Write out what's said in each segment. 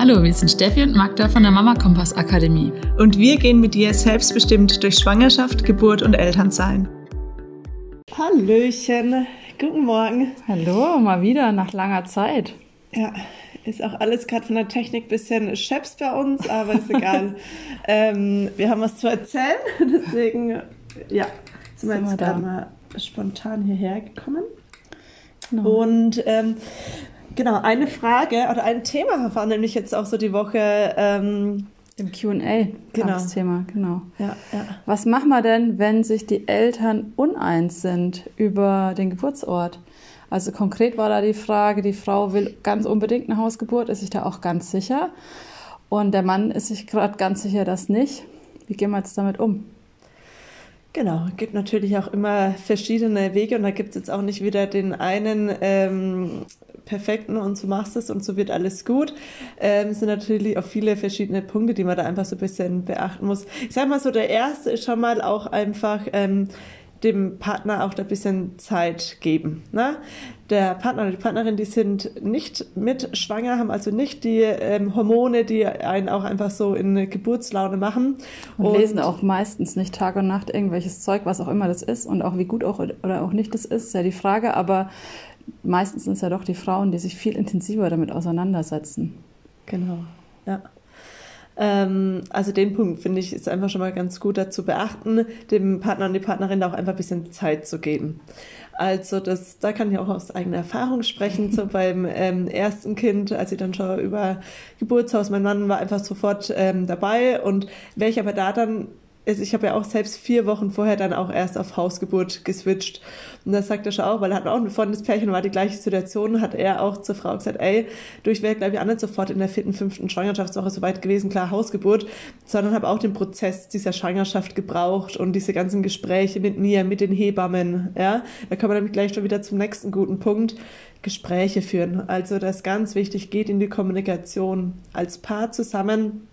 Hallo, wir sind Steffi und Magda von der Mama Kompass Akademie. Und wir gehen mit dir selbstbestimmt durch Schwangerschaft, Geburt und Elternsein. Hallöchen, guten Morgen. Hallo, mal wieder nach langer Zeit. Ja, ist auch alles gerade von der Technik ein bisschen scheps bei uns, aber ist egal. ähm, wir haben was zu erzählen, deswegen, ja, sind wir jetzt gerade mal spontan hierher gekommen. Genau. Und ähm, genau, eine Frage oder ein Thema war nämlich jetzt auch so die Woche. Ähm, Im QA genau. das Thema, genau. Ja, ja. Was machen wir denn, wenn sich die Eltern uneins sind über den Geburtsort? Also konkret war da die Frage, die Frau will ganz unbedingt eine Hausgeburt, ist sich da auch ganz sicher. Und der Mann ist sich gerade ganz sicher, dass nicht. Wie gehen wir jetzt damit um? Genau, es gibt natürlich auch immer verschiedene Wege und da gibt es jetzt auch nicht wieder den einen ähm, perfekten und so machst es und so wird alles gut. Ähm, es sind natürlich auch viele verschiedene Punkte, die man da einfach so ein bisschen beachten muss. Ich sag mal so, der erste ist schon mal auch einfach ähm, dem Partner auch ein bisschen Zeit geben. Ne? Der Partner oder die Partnerin, die sind nicht mit schwanger, haben also nicht die ähm, Hormone, die einen auch einfach so in eine Geburtslaune machen. Und, und, lesen auch meistens nicht Tag und Nacht irgendwelches Zeug, was auch immer das ist und auch wie gut auch oder auch nicht das ist, ist ja die Frage. Aber meistens sind es ja doch die Frauen, die sich viel intensiver damit auseinandersetzen. Genau, ja. Ähm, also den Punkt finde ich ist einfach schon mal ganz gut dazu beachten, dem Partner und die Partnerin da auch einfach ein bisschen Zeit zu geben. Also das, da kann ich auch aus eigener Erfahrung sprechen. So beim ähm, ersten Kind, als ich dann schon über Geburtshaus, mein Mann war einfach sofort ähm, dabei und welche aber da dann also ich habe ja auch selbst vier Wochen vorher dann auch erst auf Hausgeburt geswitcht. Und das sagt er schon auch, weil er hat auch ein Freundespärchen, war die gleiche Situation, hat er auch zur Frau gesagt, ey, du, ich wäre, glaube ich, auch nicht sofort in der vierten, fünften Schwangerschaftswoche so weit gewesen, klar, Hausgeburt, sondern habe auch den Prozess dieser Schwangerschaft gebraucht und diese ganzen Gespräche mit mir, mit den Hebammen, ja. Da kommen wir nämlich gleich schon wieder zum nächsten guten Punkt. Gespräche führen. Also das ist ganz wichtig, geht in die Kommunikation als Paar zusammen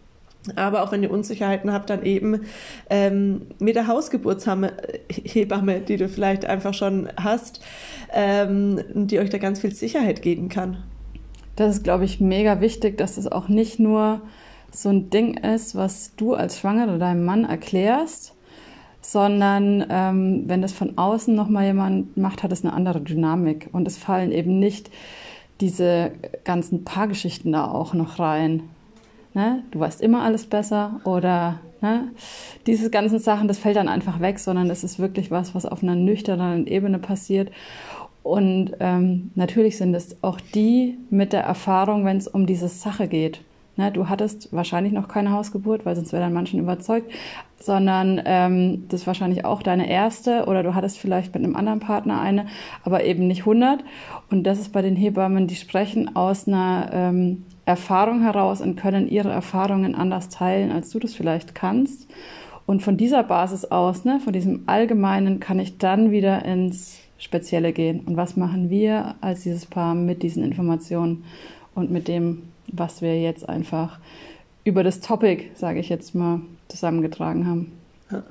aber auch wenn ihr Unsicherheiten habt, dann eben ähm, mit der Hausgeburtshebamme, die du vielleicht einfach schon hast, ähm, die euch da ganz viel Sicherheit geben kann. Das ist, glaube ich, mega wichtig, dass es auch nicht nur so ein Ding ist, was du als Schwangere deinem Mann erklärst, sondern ähm, wenn das von außen nochmal jemand macht, hat es eine andere Dynamik. Und es fallen eben nicht diese ganzen Paargeschichten da auch noch rein ne, du weißt immer alles besser oder ne, diese ganzen Sachen, das fällt dann einfach weg, sondern es ist wirklich was, was auf einer nüchternen Ebene passiert. Und ähm, natürlich sind es auch die mit der Erfahrung, wenn es um diese Sache geht. Ne, du hattest wahrscheinlich noch keine Hausgeburt, weil sonst wäre dann manchen überzeugt, sondern ähm, das ist wahrscheinlich auch deine erste oder du hattest vielleicht mit einem anderen Partner eine, aber eben nicht 100. Und das ist bei den Hebammen, die sprechen aus einer ähm, Erfahrung heraus und können ihre Erfahrungen anders teilen, als du das vielleicht kannst. Und von dieser Basis aus, ne, von diesem Allgemeinen, kann ich dann wieder ins Spezielle gehen. Und was machen wir als dieses Paar mit diesen Informationen und mit dem, was wir jetzt einfach über das Topic, sage ich jetzt mal, zusammengetragen haben? Ja.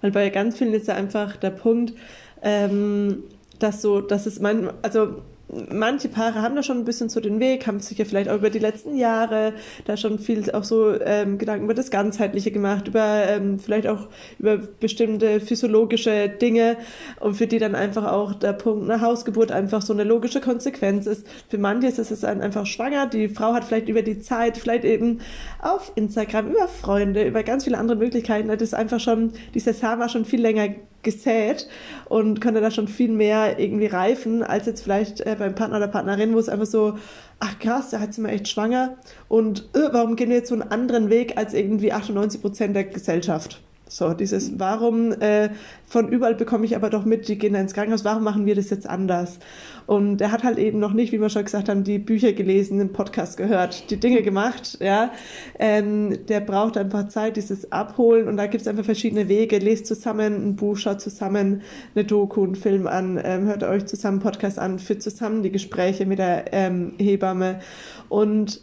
Weil bei ganz vielen ist ja einfach der Punkt, ähm, dass so, dass es mein, also manche Paare haben da schon ein bisschen so den Weg, haben sich ja vielleicht auch über die letzten Jahre da schon viel auch so ähm, Gedanken über das Ganzheitliche gemacht, über ähm, vielleicht auch über bestimmte physiologische Dinge. Und für die dann einfach auch der Punkt einer Hausgeburt einfach so eine logische Konsequenz ist. Für manche ist es einfach schwanger, die Frau hat vielleicht über die Zeit, vielleicht eben auf Instagram, über Freunde, über ganz viele andere Möglichkeiten, das ist einfach schon, dieser Sama schon viel länger gesät und könnte da schon viel mehr irgendwie reifen, als jetzt vielleicht äh, beim Partner oder Partnerin, wo es einfach so, ach krass, da hat sie mal echt schwanger und äh, warum gehen wir jetzt so einen anderen Weg als irgendwie 98 Prozent der Gesellschaft? So, dieses, warum äh, von überall bekomme ich aber doch mit, die gehen ins Krankenhaus, warum machen wir das jetzt anders? Und er hat halt eben noch nicht, wie wir schon gesagt haben, die Bücher gelesen, den Podcast gehört, die Dinge gemacht, ja. Ähm, der braucht einfach Zeit, dieses Abholen und da gibt es einfach verschiedene Wege. Lest zusammen ein Buch, schaut zusammen eine Doku, einen Film an, ähm, hört euch zusammen einen Podcast an, führt zusammen die Gespräche mit der ähm, Hebamme und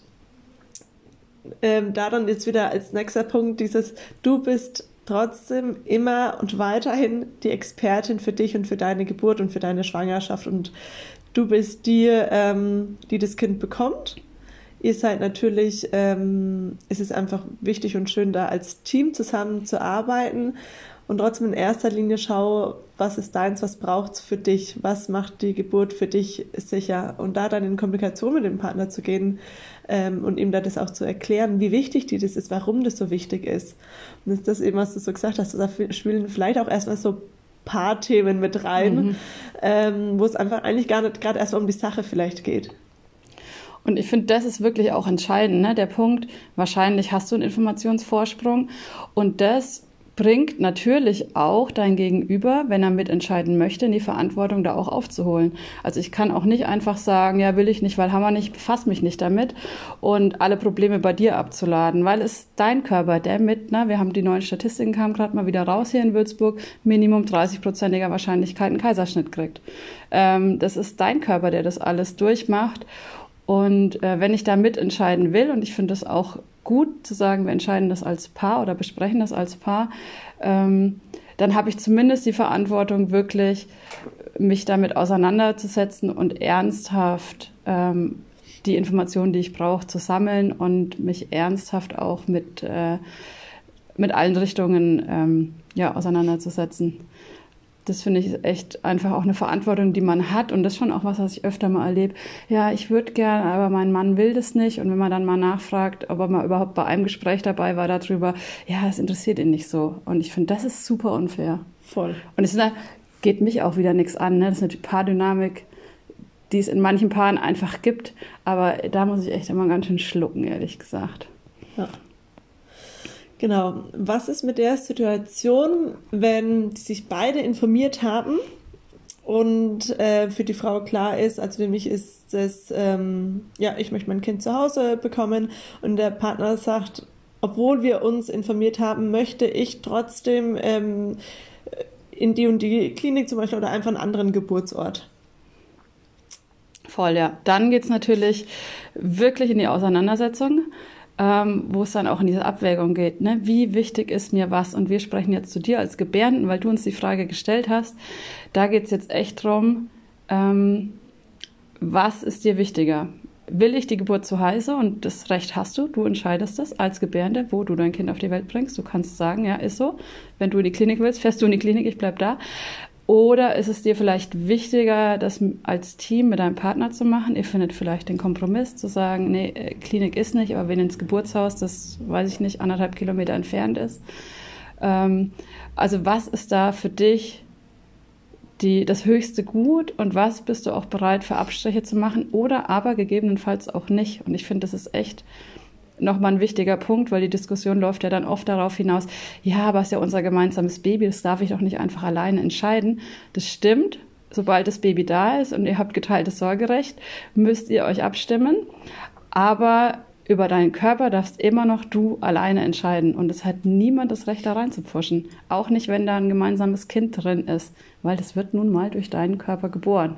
ähm, da dann jetzt wieder als nächster Punkt dieses, du bist trotzdem immer und weiterhin die Expertin für dich und für deine Geburt und für deine Schwangerschaft und du bist die, ähm, die das Kind bekommt. ihr seid natürlich, ähm, es ist einfach wichtig und schön, da als Team zusammen zu arbeiten und trotzdem in erster Linie schau, was ist deins, was braucht's für dich, was macht die Geburt für dich sicher und da dann in Kommunikation mit dem Partner zu gehen ähm, und ihm da das auch zu erklären, wie wichtig die das ist, warum das so wichtig ist. Und das ist das eben, was du so gesagt hast, da spielen vielleicht auch erstmal so paar Themen mit rein, mhm. ähm, wo es einfach eigentlich gar nicht gerade erstmal um die Sache vielleicht geht. Und ich finde, das ist wirklich auch entscheidend, ne? der Punkt, wahrscheinlich hast du einen Informationsvorsprung und das bringt natürlich auch dein Gegenüber, wenn er mitentscheiden möchte, in die Verantwortung da auch aufzuholen. Also ich kann auch nicht einfach sagen, ja, will ich nicht, weil Hammer nicht, befass mich nicht damit und alle Probleme bei dir abzuladen, weil es dein Körper, der mit, ne, wir haben die neuen Statistiken kamen gerade mal wieder raus hier in Würzburg, Minimum 30-prozentiger Wahrscheinlichkeit einen Kaiserschnitt kriegt. Ähm, das ist dein Körper, der das alles durchmacht. Und äh, wenn ich da mitentscheiden will, und ich finde das auch gut zu sagen, wir entscheiden das als Paar oder besprechen das als Paar, ähm, dann habe ich zumindest die Verantwortung, wirklich mich damit auseinanderzusetzen und ernsthaft ähm, die Informationen, die ich brauche, zu sammeln und mich ernsthaft auch mit, äh, mit allen Richtungen ähm, ja, auseinanderzusetzen das finde ich echt einfach auch eine Verantwortung, die man hat. Und das ist schon auch was, was ich öfter mal erlebe. Ja, ich würde gern, aber mein Mann will das nicht. Und wenn man dann mal nachfragt, ob er mal überhaupt bei einem Gespräch dabei war darüber, ja, es interessiert ihn nicht so. Und ich finde, das ist super unfair. Voll. Und es geht mich auch wieder nichts an. Ne? Das ist eine Paardynamik, die es in manchen Paaren einfach gibt. Aber da muss ich echt immer ganz schön schlucken, ehrlich gesagt. Ja. Genau. Was ist mit der Situation, wenn sich beide informiert haben und äh, für die Frau klar ist, also für mich ist es, ähm, ja, ich möchte mein Kind zu Hause bekommen und der Partner sagt, obwohl wir uns informiert haben, möchte ich trotzdem ähm, in die und die Klinik zum Beispiel oder einfach einen anderen Geburtsort. Voll, ja. Dann geht es natürlich wirklich in die Auseinandersetzung ähm, wo es dann auch in diese Abwägung geht. Ne? Wie wichtig ist mir was? Und wir sprechen jetzt zu dir als Gebärden, weil du uns die Frage gestellt hast. Da geht es jetzt echt drum, ähm, was ist dir wichtiger? Will ich die Geburt zu Hause? Und das Recht hast du. Du entscheidest das als Gebärende, wo du dein Kind auf die Welt bringst. Du kannst sagen, ja, ist so. Wenn du in die Klinik willst, fährst du in die Klinik, ich bleib da. Oder ist es dir vielleicht wichtiger, das als Team mit deinem Partner zu machen? Ihr findet vielleicht den Kompromiss zu sagen, nee, äh, Klinik ist nicht, aber wenn ins Geburtshaus, das weiß ich nicht, anderthalb Kilometer entfernt ist. Ähm, also was ist da für dich die, das höchste Gut und was bist du auch bereit für Abstriche zu machen oder aber gegebenenfalls auch nicht? Und ich finde, das ist echt nochmal ein wichtiger Punkt, weil die Diskussion läuft ja dann oft darauf hinaus, ja, aber es ist ja unser gemeinsames Baby, das darf ich doch nicht einfach alleine entscheiden. Das stimmt. Sobald das Baby da ist und ihr habt geteiltes Sorgerecht, müsst ihr euch abstimmen. Aber über deinen Körper darfst immer noch du alleine entscheiden. Und es hat niemand das Recht, da reinzupfuschen. Auch nicht, wenn da ein gemeinsames Kind drin ist, weil das wird nun mal durch deinen Körper geboren.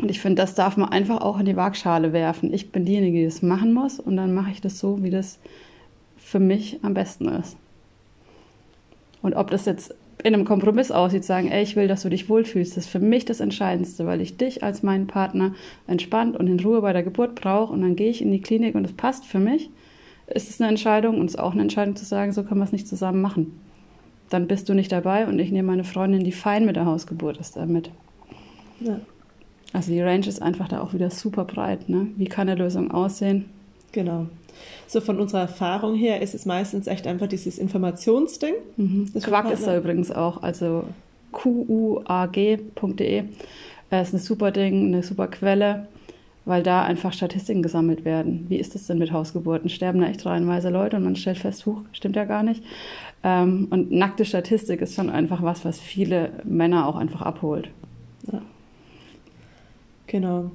Und ich finde, das darf man einfach auch in die Waagschale werfen. Ich bin diejenige, die das machen muss und dann mache ich das so, wie das für mich am besten ist. Und ob das jetzt in einem Kompromiss aussieht, sagen, ey, ich will, dass du dich wohlfühlst, das ist für mich das Entscheidendste, weil ich dich als meinen Partner entspannt und in Ruhe bei der Geburt brauche und dann gehe ich in die Klinik und es passt für mich, ist es eine Entscheidung und es ist auch eine Entscheidung zu sagen, so können wir es nicht zusammen machen. Dann bist du nicht dabei und ich nehme meine Freundin, die fein mit der Hausgeburt ist, damit. Ja. Also die Range ist einfach da auch wieder super breit. Ne? Wie kann eine Lösung aussehen? Genau. So von unserer Erfahrung her ist es meistens echt einfach dieses Informationsding. Mhm. Quack ist da übrigens auch, also quag.de. Äh, ist ein super Ding, eine super Quelle, weil da einfach Statistiken gesammelt werden. Wie ist es denn mit Hausgeburten? Sterben da echt reihenweise Leute und man stellt fest, huch, stimmt ja gar nicht. Ähm, und nackte Statistik ist schon einfach was, was viele Männer auch einfach abholt. Ja. Genau.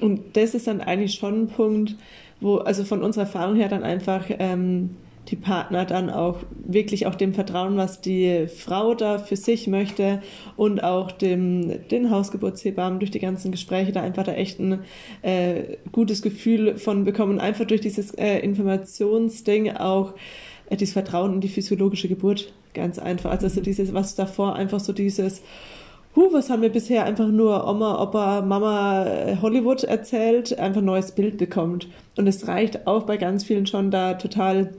Und das ist dann eigentlich schon ein Punkt, wo, also von unserer Erfahrung her dann einfach ähm, die Partner dann auch wirklich auch dem Vertrauen, was die Frau da für sich möchte und auch dem, den Hausgeburtshebammen durch die ganzen Gespräche da einfach da echt ein äh, gutes Gefühl von bekommen. Einfach durch dieses äh, Informationsding auch äh, dieses Vertrauen in die physiologische Geburt ganz einfach. Also so dieses, was davor einfach so dieses huh, was haben wir bisher einfach nur Oma, Opa, Mama Hollywood erzählt, einfach ein neues Bild bekommt. Und es reicht auch bei ganz vielen schon da total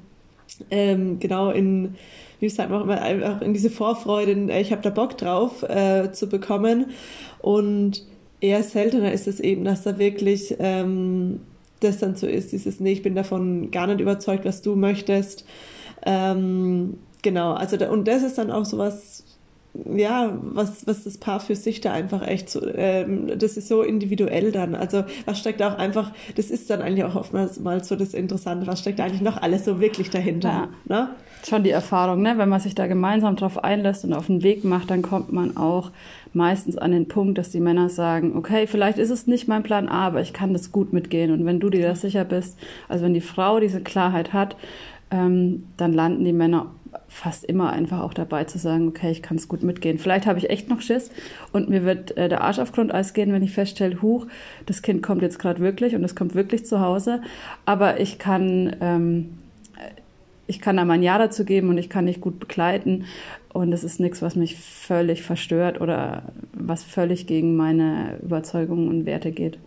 ähm, genau in, wie sagt man einfach in diese Vorfreude, in, ich habe da Bock drauf äh, zu bekommen. Und eher seltener ist es eben, dass da wirklich ähm, das dann so ist, dieses, nee, ich bin davon gar nicht überzeugt, was du möchtest. Ähm, genau, also da, und das ist dann auch so was, ja, was, was das Paar für sich da einfach echt so, ähm, das ist so individuell dann. Also was steckt auch einfach, das ist dann eigentlich auch oftmals mal so das Interessante, was steckt eigentlich noch alles so wirklich dahinter. Ja. Ne? Schon die Erfahrung, ne? Wenn man sich da gemeinsam drauf einlässt und auf den Weg macht, dann kommt man auch meistens an den Punkt, dass die Männer sagen, okay, vielleicht ist es nicht mein Plan A, aber ich kann das gut mitgehen. Und wenn du dir das sicher bist, also wenn die Frau diese Klarheit hat, ähm, dann landen die Männer fast immer einfach auch dabei zu sagen, okay, ich kann es gut mitgehen. Vielleicht habe ich echt noch Schiss und mir wird äh, der Arsch auf Grundeis gehen, wenn ich feststelle, huch, das Kind kommt jetzt gerade wirklich und es kommt wirklich zu Hause, aber ich kann, ähm, ich kann da mein Ja dazu geben und ich kann dich gut begleiten und es ist nichts, was mich völlig verstört oder was völlig gegen meine Überzeugungen und Werte geht.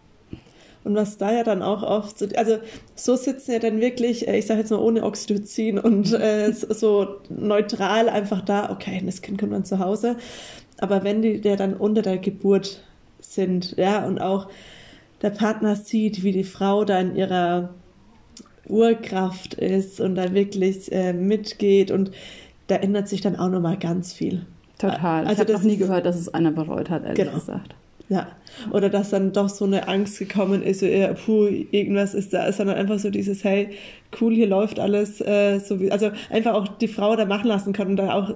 Und was da ja dann auch oft, so, also so sitzen ja dann wirklich, äh, ich sage jetzt mal ohne Oxytocin und äh, so neutral einfach da, okay, das Kind kommt dann zu Hause. Aber wenn die ja dann unter der Geburt sind, ja, und auch der Partner sieht, wie die Frau da in ihrer Urkraft ist und da wirklich äh, mitgeht und da ändert sich dann auch nochmal ganz viel. Total. Also ich habe noch nie gehört, dass es einer bereut hat, ehrlich genau. gesagt. Ja. Oder dass dann doch so eine Angst gekommen ist, so, ja, puh, irgendwas ist da, sondern einfach so dieses, hey, cool, hier läuft alles äh, so wie, also einfach auch die Frau da machen lassen können und da auch,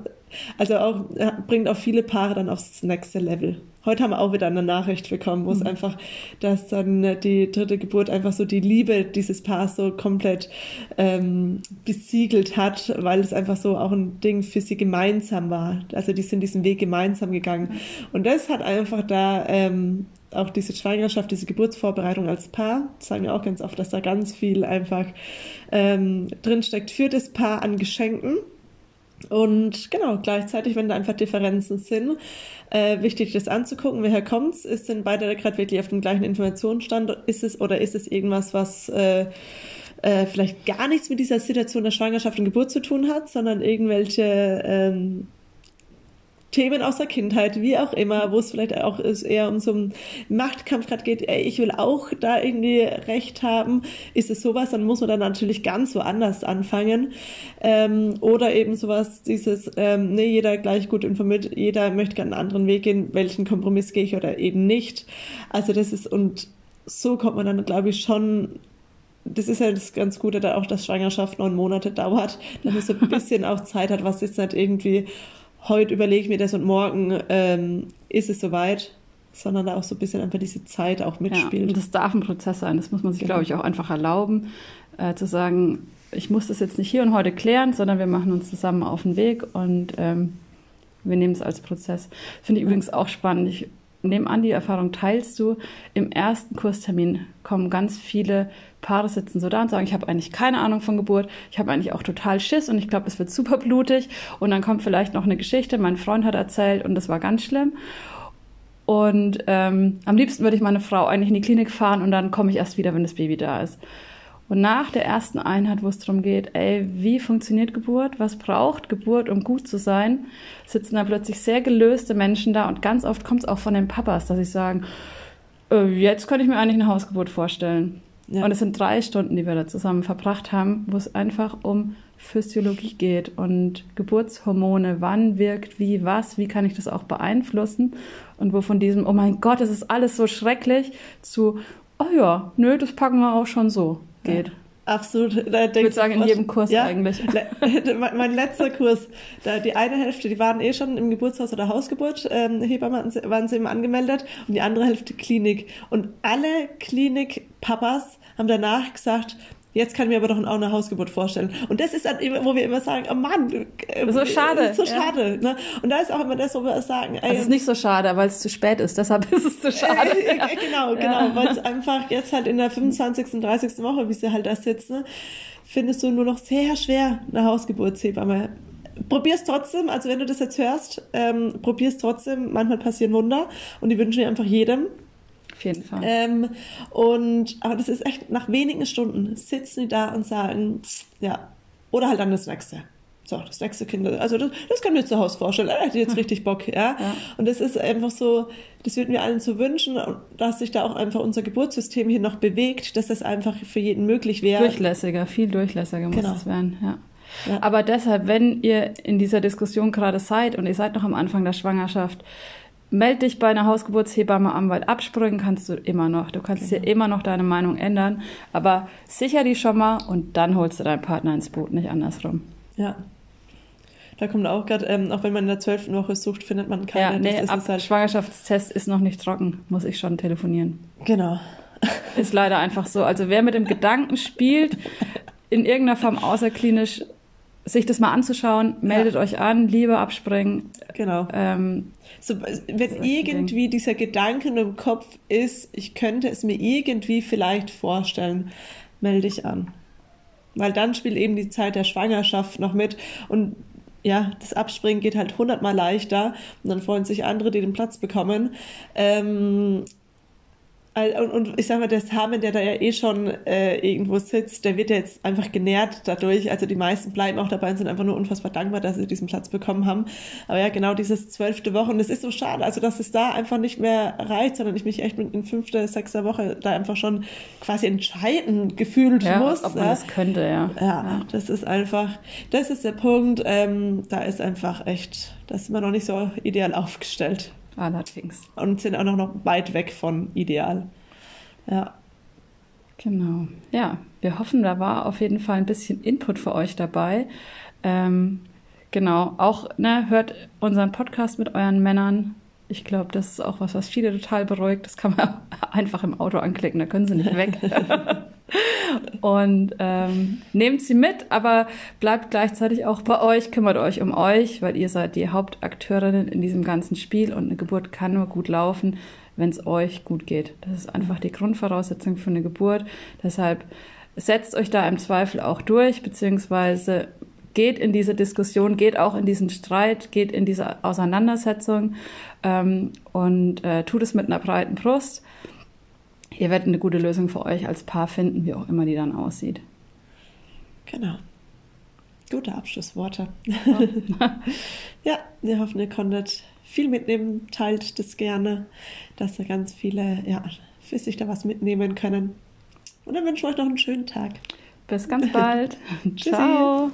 also auch, bringt auch viele Paare dann aufs nächste Level. Heute haben wir auch wieder eine Nachricht bekommen, wo es mhm. einfach, dass dann die dritte Geburt einfach so die Liebe dieses Paars so komplett ähm, besiegelt hat, weil es einfach so auch ein Ding für sie gemeinsam war. Also die sind diesen Weg gemeinsam gegangen. Und das hat einfach da ähm, auch diese Schwangerschaft, diese Geburtsvorbereitung als Paar, sagen wir auch ganz oft, dass da ganz viel einfach ähm, drinsteckt für das Paar an Geschenken. Und genau, gleichzeitig, wenn da einfach Differenzen sind, äh, wichtig das anzugucken, woher kommt's? Ist denn beide gerade wirklich auf dem gleichen Informationsstand? Ist es oder ist es irgendwas, was äh, äh, vielleicht gar nichts mit dieser Situation der Schwangerschaft und Geburt zu tun hat, sondern irgendwelche ähm, Themen aus der Kindheit, wie auch immer, wo es vielleicht auch eher um so einen Machtkampf gerade geht, ey, ich will auch da irgendwie Recht haben, ist es sowas, dann muss man dann natürlich ganz woanders anfangen. Ähm, oder eben sowas, dieses, ähm, nee, jeder gleich gut informiert, jeder möchte gerne einen anderen Weg gehen, welchen Kompromiss gehe ich oder eben nicht. Also das ist, und so kommt man dann, glaube ich, schon das ist ja das ganz Gute, da auch, dass Schwangerschaft neun Monate dauert, dass man so ein bisschen auch Zeit hat, was jetzt nicht irgendwie heute überlege ich mir das und morgen ähm, ist es soweit, sondern da auch so ein bisschen einfach diese Zeit auch mitspielt. Ja, das darf ein Prozess sein. Das muss man sich, genau. glaube ich, auch einfach erlauben, äh, zu sagen, ich muss das jetzt nicht hier und heute klären, sondern wir machen uns zusammen auf den Weg und ähm, wir nehmen es als Prozess. Finde ich übrigens auch spannend. Ich nehme an, die Erfahrung teilst du. Im ersten Kurstermin kommen ganz viele Paare sitzen so da und sagen, ich habe eigentlich keine Ahnung von Geburt, ich habe eigentlich auch total Schiss und ich glaube, es wird super blutig. Und dann kommt vielleicht noch eine Geschichte, mein Freund hat erzählt und das war ganz schlimm. Und ähm, am liebsten würde ich meine Frau eigentlich in die Klinik fahren und dann komme ich erst wieder, wenn das Baby da ist. Und nach der ersten Einheit, wo es darum geht, ey, wie funktioniert Geburt? Was braucht Geburt, um gut zu sein? Sitzen da plötzlich sehr gelöste Menschen da und ganz oft kommt es auch von den Papas, dass sie sagen, äh, jetzt könnte ich mir eigentlich eine Hausgeburt vorstellen. Ja. Und es sind drei Stunden, die wir da zusammen verbracht haben, wo es einfach um Physiologie geht und Geburtshormone, wann wirkt wie, was, wie kann ich das auch beeinflussen und wo von diesem, oh mein Gott, es ist alles so schrecklich, zu, oh ja, nö, das packen wir auch schon so, geht. Ja. Absolut. Da ich würde sagen, in jedem Kurs ja, eigentlich. mein letzter Kurs, da die eine Hälfte, die waren eh schon im Geburtshaus oder Hausgeburt, ähm, Hebammen waren sie eben angemeldet und die andere Hälfte Klinik. Und alle Klinik-Papas haben danach gesagt, Jetzt kann ich mir aber doch auch eine Hausgeburt vorstellen. Und das ist dann, wo wir immer sagen, oh Mann, äh, so schade. Ist so ja. schade. Ne? Und da ist auch immer das, wo wir sagen, ey, Es ist nicht so schade, weil es zu spät ist. Deshalb ist es zu schade. Äh, äh, genau, genau. Ja. Weil es einfach jetzt halt in der 25., 30. Woche, wie sie halt da sitzen, findest du nur noch sehr schwer eine Hausgeburtshebamme probier's trotzdem, also wenn du das jetzt hörst, ähm, probier's trotzdem, manchmal passieren Wunder und die wünsche ich einfach jedem. Auf jeden Fall. Ähm, und, aber das ist echt, nach wenigen Stunden sitzen die da und sagen, ja, oder halt dann das nächste. So, das nächste Kind, also das, das kann ich mir zu Hause vorstellen, er hätte jetzt richtig Bock, ja? ja. Und das ist einfach so, das würden wir allen so wünschen, dass sich da auch einfach unser Geburtssystem hier noch bewegt, dass das einfach für jeden möglich wäre. Durchlässiger, viel durchlässiger muss genau. es werden, ja. ja. Aber deshalb, wenn ihr in dieser Diskussion gerade seid und ihr seid noch am Anfang der Schwangerschaft, meld dich bei einer Hausgeburtshebamme an, weil abspringen kannst du immer noch. Du kannst genau. dir immer noch deine Meinung ändern, aber sicher die schon mal und dann holst du deinen Partner ins Boot, nicht andersrum. Ja, da kommt auch gerade, ähm, auch wenn man in der zwölften Woche sucht, findet man keine. Ja, nee, ab halt Schwangerschaftstest ist noch nicht trocken, muss ich schon telefonieren. Genau. Ist leider einfach so. Also wer mit dem Gedanken spielt, in irgendeiner Form außerklinisch sich das mal anzuschauen, meldet ja. euch an, lieber abspringen. Genau. Ähm, so, wenn irgendwie dieser Gedanke im Kopf ist, ich könnte es mir irgendwie vielleicht vorstellen, melde dich an. Weil dann spielt eben die Zeit der Schwangerschaft noch mit. Und ja, das Abspringen geht halt hundertmal leichter und dann freuen sich andere, die den Platz bekommen. Ähm, und, und, ich sag mal, der Samen, der da ja eh schon äh, irgendwo sitzt, der wird ja jetzt einfach genährt dadurch. Also die meisten bleiben auch dabei und sind einfach nur unfassbar dankbar, dass sie diesen Platz bekommen haben. Aber ja, genau dieses zwölfte Woche. Und es ist so schade, also dass es da einfach nicht mehr reicht, sondern ich mich echt in fünfter, sechster Woche da einfach schon quasi entscheiden gefühlt ja, muss. Ob man ja. das könnte, ja. ja. ja. das ist einfach, das ist der Punkt. Ähm, da ist einfach echt, da ist man noch nicht so ideal aufgestellt. Allerdings. Und sind auch noch weit weg von ideal. Ja. Genau. Ja, wir hoffen, da war auf jeden Fall ein bisschen Input für euch dabei. Ähm, genau, auch ne, hört unseren Podcast mit euren Männern. Ich glaube, das ist auch was, was viele total beruhigt. Das kann man einfach im Auto anklicken, da können sie nicht weg. und ähm, nehmt sie mit, aber bleibt gleichzeitig auch bei euch, kümmert euch um euch, weil ihr seid die Hauptakteurinnen in diesem ganzen Spiel und eine Geburt kann nur gut laufen, wenn es euch gut geht. Das ist einfach die Grundvoraussetzung für eine Geburt. Deshalb setzt euch da im Zweifel auch durch, beziehungsweise geht in diese Diskussion, geht auch in diesen Streit, geht in diese Auseinandersetzung ähm, und äh, tut es mit einer breiten Brust ihr werdet eine gute Lösung für euch als Paar finden, wie auch immer die dann aussieht. Genau. Gute Abschlussworte. ja, wir hoffen, ihr konntet viel mitnehmen. Teilt das gerne, dass da ganz viele ja, für sich da was mitnehmen können. Und dann wünschen wir euch noch einen schönen Tag. Bis ganz bald. Ciao.